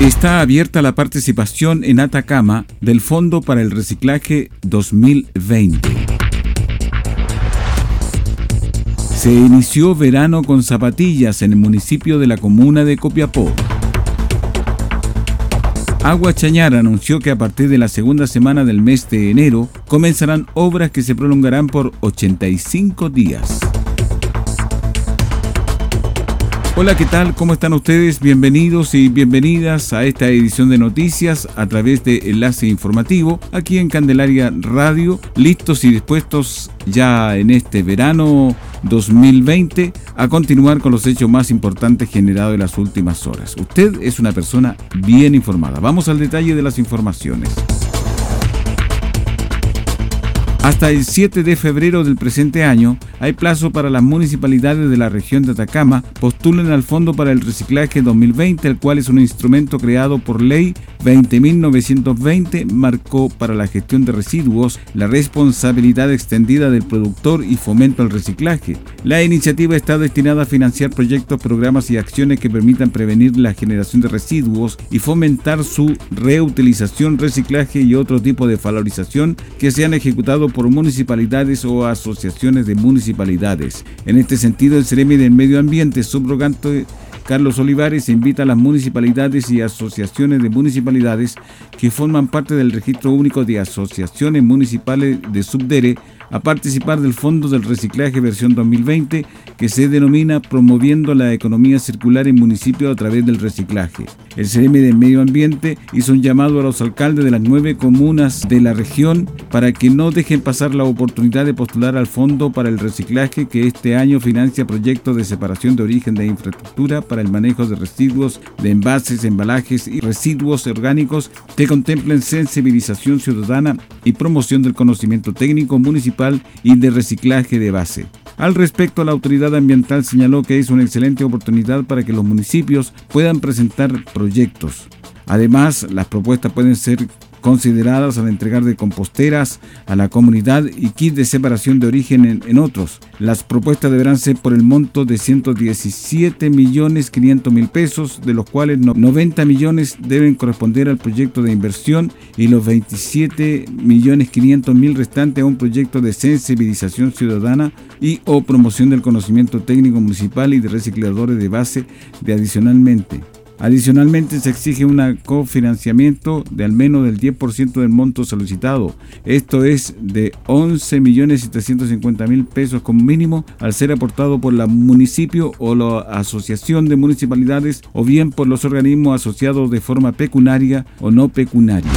Está abierta la participación en Atacama del Fondo para el Reciclaje 2020. Se inició verano con zapatillas en el municipio de la comuna de Copiapó. Agua Chañar anunció que a partir de la segunda semana del mes de enero comenzarán obras que se prolongarán por 85 días. Hola, ¿qué tal? ¿Cómo están ustedes? Bienvenidos y bienvenidas a esta edición de noticias a través de Enlace Informativo aquí en Candelaria Radio, listos y dispuestos ya en este verano 2020 a continuar con los hechos más importantes generados en las últimas horas. Usted es una persona bien informada. Vamos al detalle de las informaciones. Hasta el 7 de febrero del presente año hay plazo para las municipalidades de la región de Atacama postulen al Fondo para el Reciclaje 2020, el cual es un instrumento creado por ley 20.920, marcó para la gestión de residuos la responsabilidad extendida del productor y fomento al reciclaje. La iniciativa está destinada a financiar proyectos, programas y acciones que permitan prevenir la generación de residuos y fomentar su reutilización, reciclaje y otro tipo de valorización que sean ejecutados por municipalidades o asociaciones de municipalidades. En este sentido, el Ceremi del Medio Ambiente, subrogante Carlos Olivares invita a las municipalidades y asociaciones de municipalidades que forman parte del Registro Único de Asociaciones Municipales de Subdere a participar del Fondo del Reciclaje versión 2020 que se denomina Promoviendo la Economía Circular en Municipios a través del reciclaje. El CRM de Medio Ambiente hizo un llamado a los alcaldes de las nueve comunas de la región para que no dejen pasar la oportunidad de postular al Fondo para el Reciclaje que este año financia proyectos de separación de origen de infraestructura para el manejo de residuos de envases, embalajes y residuos orgánicos que contemplen sensibilización ciudadana y promoción del conocimiento técnico municipal y de reciclaje de base. Al respecto, la autoridad ambiental señaló que es una excelente oportunidad para que los municipios puedan presentar proyectos. Además, las propuestas pueden ser consideradas al entregar de composteras a la comunidad y kit de separación de origen en, otros. Las propuestas deberán ser por el monto de 117 millones 500 mil pesos, de los cuales 90 millones deben corresponder al proyecto de inversión y los 27 millones 500 mil restantes a un proyecto de sensibilización ciudadana y o promoción del conocimiento técnico municipal y de recicladores de base de adicionalmente Adicionalmente, se exige un cofinanciamiento de al menos del 10% del monto solicitado. Esto es de 11.750.000 pesos como mínimo al ser aportado por la municipio o la asociación de municipalidades o bien por los organismos asociados de forma pecunaria o no pecunaria.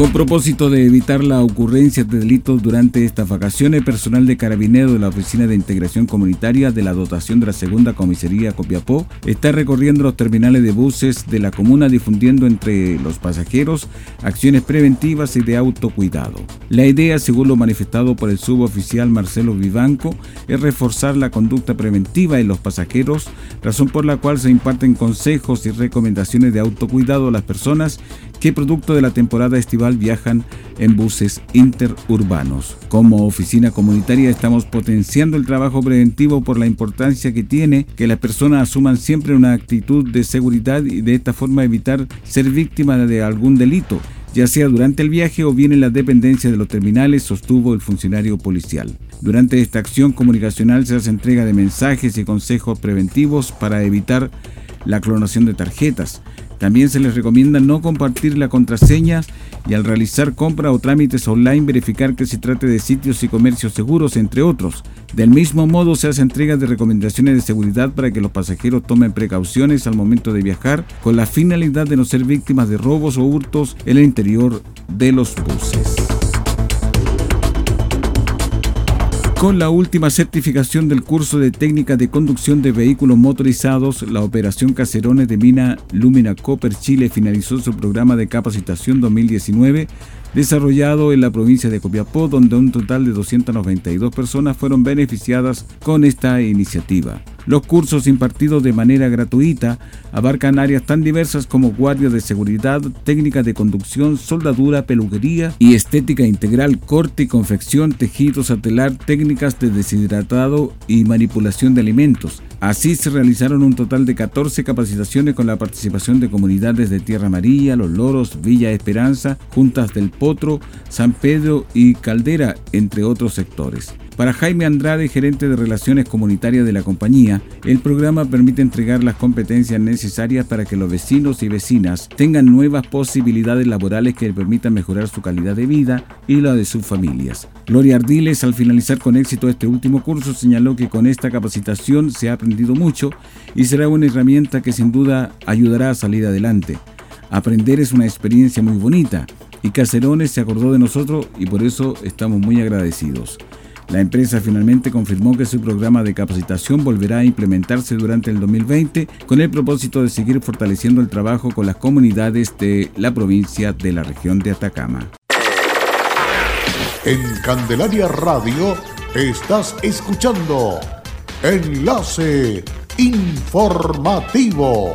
Con propósito de evitar la ocurrencia de delitos durante estas vacaciones, personal de Carabineros de la Oficina de Integración Comunitaria de la dotación de la Segunda Comisaría Copiapó está recorriendo los terminales de buses de la comuna difundiendo entre los pasajeros acciones preventivas y de autocuidado. La idea, según lo manifestado por el suboficial Marcelo Vivanco, es reforzar la conducta preventiva en los pasajeros, razón por la cual se imparten consejos y recomendaciones de autocuidado a las personas que producto de la temporada estival viajan en buses interurbanos. Como oficina comunitaria estamos potenciando el trabajo preventivo por la importancia que tiene que las personas asuman siempre una actitud de seguridad y de esta forma evitar ser víctima de algún delito ya sea durante el viaje o bien en las dependencias de los terminales, sostuvo el funcionario policial. Durante esta acción comunicacional se hace entrega de mensajes y consejos preventivos para evitar la clonación de tarjetas. También se les recomienda no compartir la contraseña y al realizar compras o trámites online verificar que se trate de sitios y comercios seguros, entre otros. Del mismo modo se hace entrega de recomendaciones de seguridad para que los pasajeros tomen precauciones al momento de viajar con la finalidad de no ser víctimas de robos o hurtos en el interior de los buses. Con la última certificación del curso de técnica de conducción de vehículos motorizados, la operación Caserones de Mina Lumina Copper Chile finalizó su programa de capacitación 2019 desarrollado en la provincia de Copiapó, donde un total de 292 personas fueron beneficiadas con esta iniciativa. Los cursos impartidos de manera gratuita abarcan áreas tan diversas como guardia de seguridad, técnicas de conducción, soldadura, peluquería y estética integral, corte y confección, tejido satelar, técnicas de deshidratado y manipulación de alimentos. Así se realizaron un total de 14 capacitaciones con la participación de comunidades de Tierra Amarilla, Los Loros, Villa Esperanza, Juntas del Potro, San Pedro y Caldera, entre otros sectores. Para Jaime Andrade, gerente de Relaciones Comunitarias de la compañía, el programa permite entregar las competencias necesarias para que los vecinos y vecinas tengan nuevas posibilidades laborales que permitan mejorar su calidad de vida y la de sus familias. Gloria Ardiles, al finalizar con éxito este último curso, señaló que con esta capacitación se ha aprendido mucho y será una herramienta que sin duda ayudará a salir adelante. Aprender es una experiencia muy bonita y Cacerones se acordó de nosotros y por eso estamos muy agradecidos. La empresa finalmente confirmó que su programa de capacitación volverá a implementarse durante el 2020 con el propósito de seguir fortaleciendo el trabajo con las comunidades de la provincia de la región de Atacama. En Candelaria Radio estás escuchando Enlace Informativo.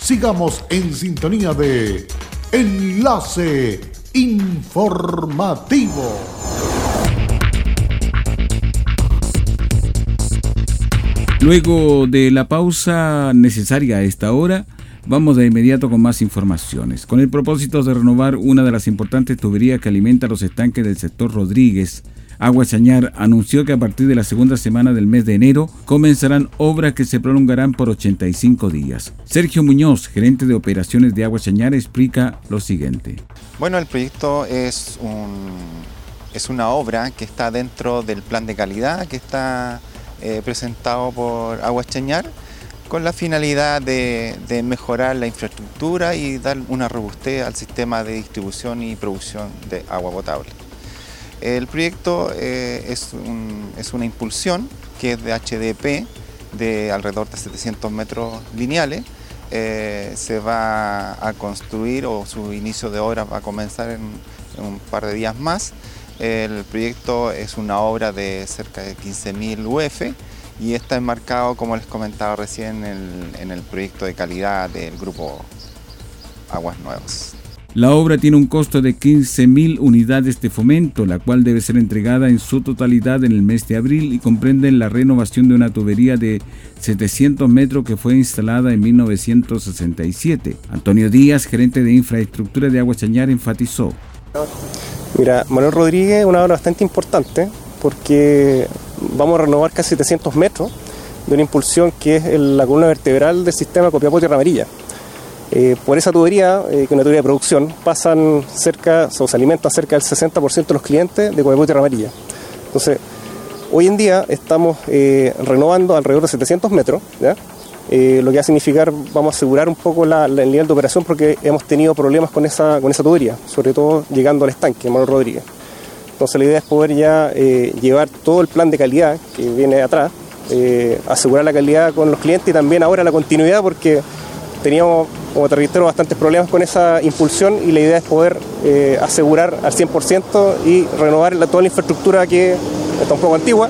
Sigamos en sintonía de Enlace Informativo. Luego de la pausa necesaria a esta hora, vamos de inmediato con más informaciones. Con el propósito de renovar una de las importantes tuberías que alimenta los estanques del sector Rodríguez, Agua Chañar anunció que a partir de la segunda semana del mes de enero comenzarán obras que se prolongarán por 85 días. Sergio Muñoz, gerente de operaciones de Agua Chañar, explica lo siguiente. Bueno, el proyecto es, una obra que está dentro del plan de calidad que está eh, presentado por Agua Chañar con la finalidad de, mejorar la infraestructura y dar una robustez al sistema de distribución y producción de agua potable. El proyecto eh, es, una impulsión que es de HDP de alrededor de 700 metros lineales. Eh, se va a construir o su inicio de obra va a comenzar en, un par de días más. El proyecto es una obra de cerca de 15.000 UF y está enmarcado, como les comentaba recién, en el proyecto de calidad del grupo Aguas Nuevas. La obra tiene un costo de 15.000 unidades de fomento, la cual debe ser entregada en su totalidad en el mes de abril y comprende la renovación de una tubería de 700 metros que fue instalada en 1967. Antonio Díaz, gerente de infraestructura de Agua Chañar, enfatizó. Mira, Manuel Rodríguez, una obra bastante importante porque vamos a renovar casi 700 metros de una impulsión que es la columna vertebral del sistema Copiapó Tierra Amarilla. Eh, por esa tubería, que es una tubería de producción, pasan cerca, se alimentan cerca del 60% de los clientes de Copiapó y Amarilla. Entonces, hoy en día estamos renovando alrededor de 700 metros, lo que va a significar, vamos a asegurar un poco el nivel de operación porque hemos tenido problemas con esa, con esa tubería, sobre todo llegando al estanque, Manuel Rodríguez. Entonces la idea es poder ya eh, llevar todo el plan de calidad que viene atrás, eh, asegurar la calidad con los clientes y también ahora la continuidad porque teníamos, como te bastantes problemas con esa impulsión y la idea es poder eh, asegurar al 100% y renovar toda la infraestructura que está un poco antigua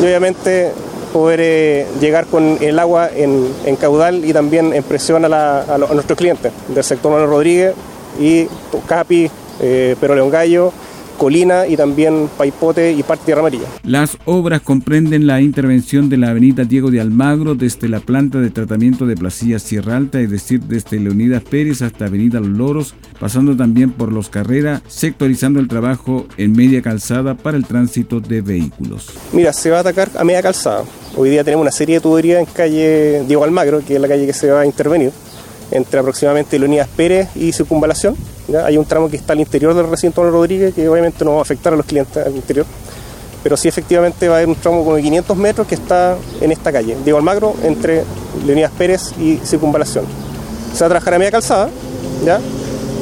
y obviamente poder llegar con el agua en, caudal y también en presión a, nuestros clientes del sector Manuel Rodríguez y Capi, Pero León Gallo Colina y también Paipote y parte Tierra Amarilla. Las obras comprenden la intervención de la avenida Diego de Almagro desde la planta de tratamiento de Placilla Sierra Alta, es decir, desde Leonidas Pérez hasta Avenida Los Loros, pasando también por Los Carreras, sectorizando el trabajo en media calzada para el tránsito de vehículos. Mira, se va a atacar a media calzada. Hoy día tenemos una serie de tuberías en calle Diego Almagro, que es la calle que se va a intervenir, entre aproximadamente Leonidas Pérez y Circunvalación hay un tramo que está al interior del recinto de Rodríguez que obviamente no va a afectar a los clientes al interior, pero sí efectivamente va a haber un tramo como de 500 metros que está en esta calle, Diego Almagro, entre Leonidas Pérez y Circunvalación. Se va a trabajar a media calzada, ¿ya?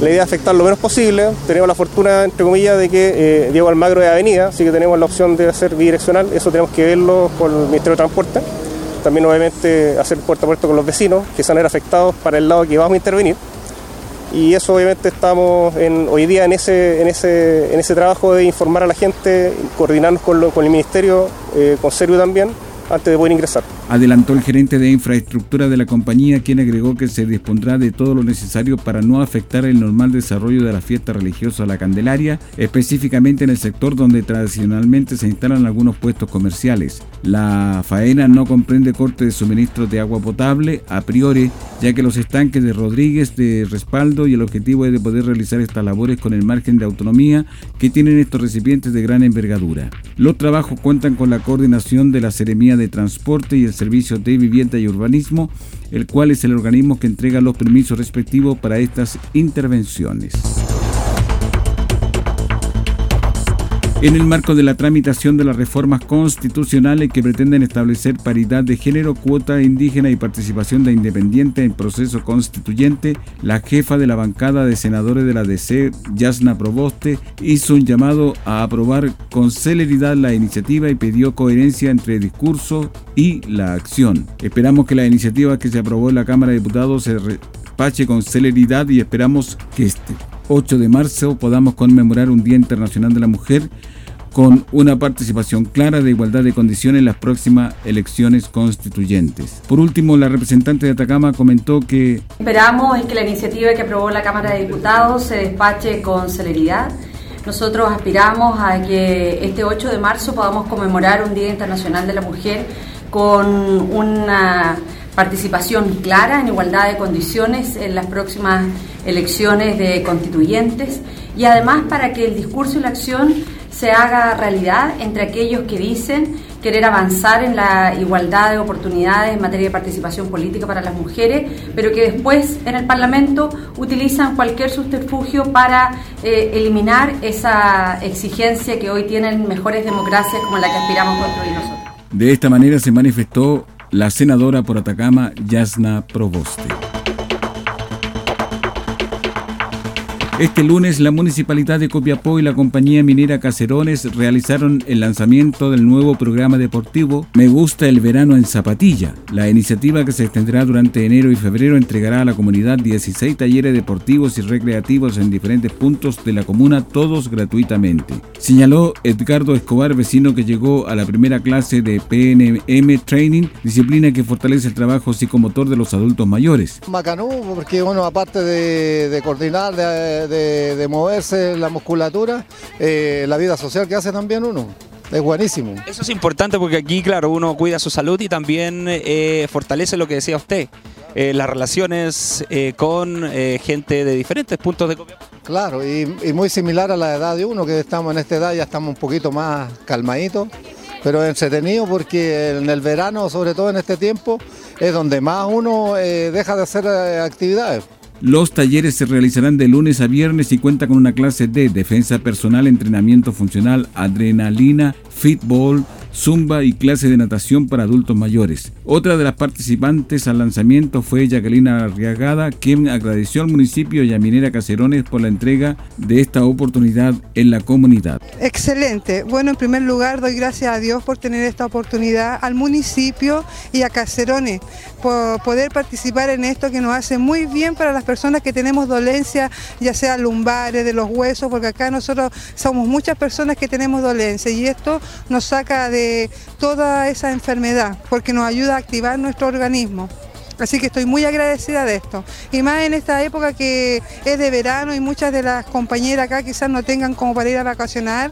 La idea es afectar lo menos posible. Tenemos la fortuna, entre comillas, de que eh, Diego Almagro es avenida, así que tenemos la opción de hacer bidireccional. Eso tenemos que verlo con el Ministerio de Transporte. También, obviamente, hacer puerta a puerta con los vecinos que se van a ver afectados para el lado que vamos a intervenir y eso obviamente estamos hoy día en ese, en, ese, en ese trabajo de informar a la gente, coordinarnos con, con el Ministerio, eh, con Servio también, antes de poder ingresar. Adelantó el gerente de infraestructura de la compañía, quien agregó que se dispondrá de todo lo necesario para no afectar el normal desarrollo de la fiesta religiosa La Candelaria, específicamente en el sector donde tradicionalmente se instalan algunos puestos comerciales. La faena no comprende corte de suministro de agua potable a priori, ya que los estanques de Rodríguez de respaldo y el objetivo es de poder realizar estas labores con el margen de autonomía que tienen estos recipientes de gran envergadura. Los trabajos cuentan con la coordinación de la Seremía de Transporte y el Servicio de Vivienda y Urbanismo, el cual es el organismo que entrega los permisos respectivos para estas intervenciones. En el marco de la tramitación de las reformas constitucionales que pretenden establecer paridad de género, cuota indígena y participación de independiente en proceso constituyente, la jefa de la bancada de senadores de la DC, Yasna Proboste, hizo un llamado a aprobar con celeridad la iniciativa y pidió coherencia entre el discurso y la acción. Esperamos que la iniciativa que se aprobó en la Cámara de Diputados se despache con celeridad y esperamos que este 8 de marzo podamos conmemorar un Día Internacional de la Mujer con una participación clara de igualdad de condiciones en las próximas elecciones constituyentes. Por último, la representante de Atacama comentó que esperamos es que la iniciativa que aprobó la Cámara de Diputados se despache con celeridad. Nosotros aspiramos a que este 8 de marzo podamos conmemorar un Día Internacional de la Mujer con una participación clara en igualdad de condiciones en las próximas elecciones de constituyentes y además para que el discurso y la acción se haga realidad entre aquellos que dicen querer avanzar en la igualdad de oportunidades en materia de participación política para las mujeres, pero que después en el Parlamento utilizan cualquier subterfugio para eh, eliminar esa exigencia que hoy tienen mejores democracias como la que aspiramos construir nosotros. De esta manera se manifestó la senadora por Atacama, Yasna Proboste. Este lunes, la Municipalidad de Copiapó y la compañía minera Caserones realizaron el lanzamiento del nuevo programa deportivo Me Gusta el Verano en Zapatilla. La iniciativa que se extenderá durante enero y febrero entregará a la comunidad 16 talleres deportivos y recreativos en diferentes puntos de la comuna, todos gratuitamente. Señaló Edgardo Escobar, vecino que llegó a la primera clase de PNM Training, disciplina que fortalece el trabajo psicomotor de los adultos mayores. Macanú, porque uno aparte de, de coordinar, de de, moverse la musculatura, eh, la vida social que hace también uno. Es buenísimo. Eso es importante porque aquí, claro, uno cuida su salud y también eh, fortalece lo que decía usted, eh, las relaciones con gente de diferentes puntos de. Claro, y, muy similar a la edad de uno, que estamos en esta edad, ya estamos un poquito más calmaditos, pero entretenido porque en el verano, sobre todo en este tiempo, es donde más uno deja de hacer actividades. Los talleres se realizarán de lunes a viernes y cuenta con una clase de defensa personal, entrenamiento funcional, adrenalina, fitball, zumba y clase de natación para adultos mayores. Otra de las participantes al lanzamiento fue Jacqueline Arriagada, quien agradeció al municipio y a Minera Caserones por la entrega de esta oportunidad en la comunidad. Excelente. Bueno, en primer lugar doy gracias a Dios por tener esta oportunidad, al municipio y a Caserones por poder participar en esto que nos hace muy bien para las personas que tenemos dolencias, ya sea lumbares, de los huesos, porque acá nosotros somos muchas personas que tenemos dolencias y esto nos saca de toda esa enfermedad, porque nos ayuda a activar nuestro organismo. Así que estoy muy agradecida de esto. Y más en esta época que es de verano y muchas de las compañeras acá quizás no tengan como para ir a vacacionar,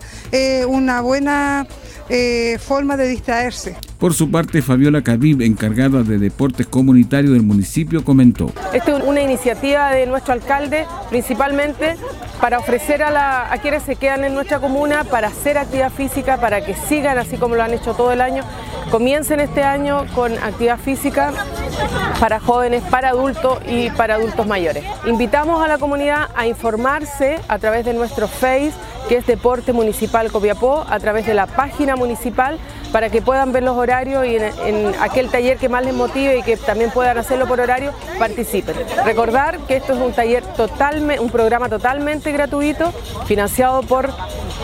una buena eh, forma de distraerse. Por su parte, Fabiola Cabib, encargada de deportes comunitarios del municipio, comentó. Esta es una iniciativa de nuestro alcalde, principalmente para ofrecer a, a quienes se quedan en nuestra comuna para hacer actividad física, para que sigan así como lo han hecho todo el año. Comiencen este año con actividad física para jóvenes, para adultos y para adultos mayores. Invitamos a la comunidad a informarse a través de nuestro Face que es Deporte Municipal Copiapó, a través de la página municipal, para que puedan ver los horarios y en, aquel taller que más les motive y que también puedan hacerlo por horario, participen. Recordar que esto es un taller totalmente, un programa totalmente gratuito, financiado por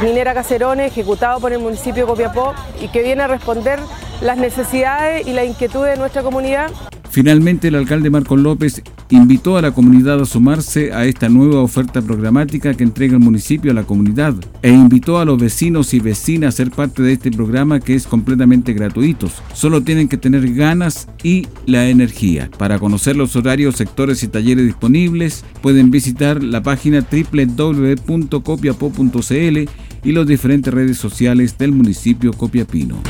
Minera Cacerones, ejecutado por el municipio de Copiapó y que viene a responder las necesidades y la inquietud de nuestra comunidad Finalmente, el alcalde Marcos López invitó a la comunidad a sumarse a esta nueva oferta programática que entrega el municipio a la comunidad e invitó a los vecinos y vecinas a ser parte de este programa que es completamente gratuito. Solo tienen que tener ganas y la energía. Para conocer los horarios, sectores y talleres disponibles, pueden visitar la página www.copiapo.cl y las diferentes redes sociales del municipio Copiapino.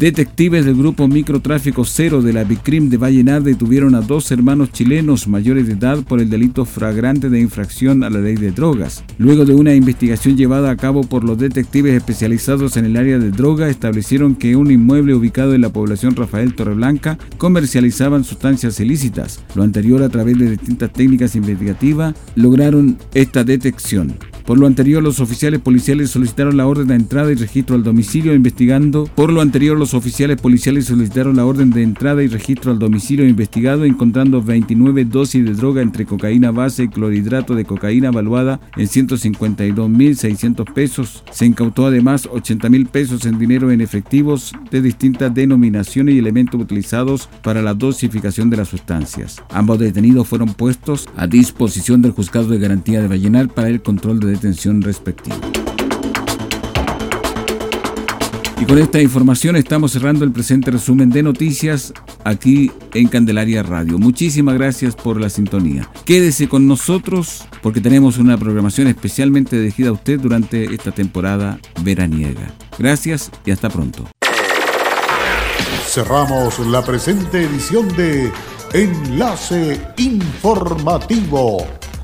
Detectives del grupo Microtráfico Cero de la Bicrim de Vallenar detuvieron a dos hermanos chilenos mayores de edad por el delito flagrante de infracción a la ley de drogas. Luego de una investigación llevada a cabo por los detectives especializados en el área de droga, establecieron que un inmueble ubicado en la población Rafael Torreblanca comercializaban sustancias ilícitas. Lo anterior, a través de distintas técnicas investigativas, lograron esta detección. Por lo anterior, los oficiales policiales solicitaron la orden de entrada y registro al domicilio investigando. Por lo anterior, los oficiales policiales solicitaron la orden de entrada y registro al domicilio investigado encontrando 29 dosis de droga entre cocaína base y clorhidrato de cocaína evaluada en 152.600 pesos. Se incautó además 80.000 pesos en dinero en efectivos de distintas denominaciones y elementos utilizados para la dosificación de las sustancias. Ambos detenidos fueron puestos a disposición del juzgado de garantía de Vallenar para el control de detención respectiva. Y con esta información estamos cerrando el presente resumen de noticias aquí en Candelaria Radio. Muchísimas gracias por la sintonía. Quédese con nosotros porque tenemos una programación especialmente dirigida a usted durante esta temporada veraniega. Gracias y hasta pronto. Cerramos la presente edición de Enlace Informativo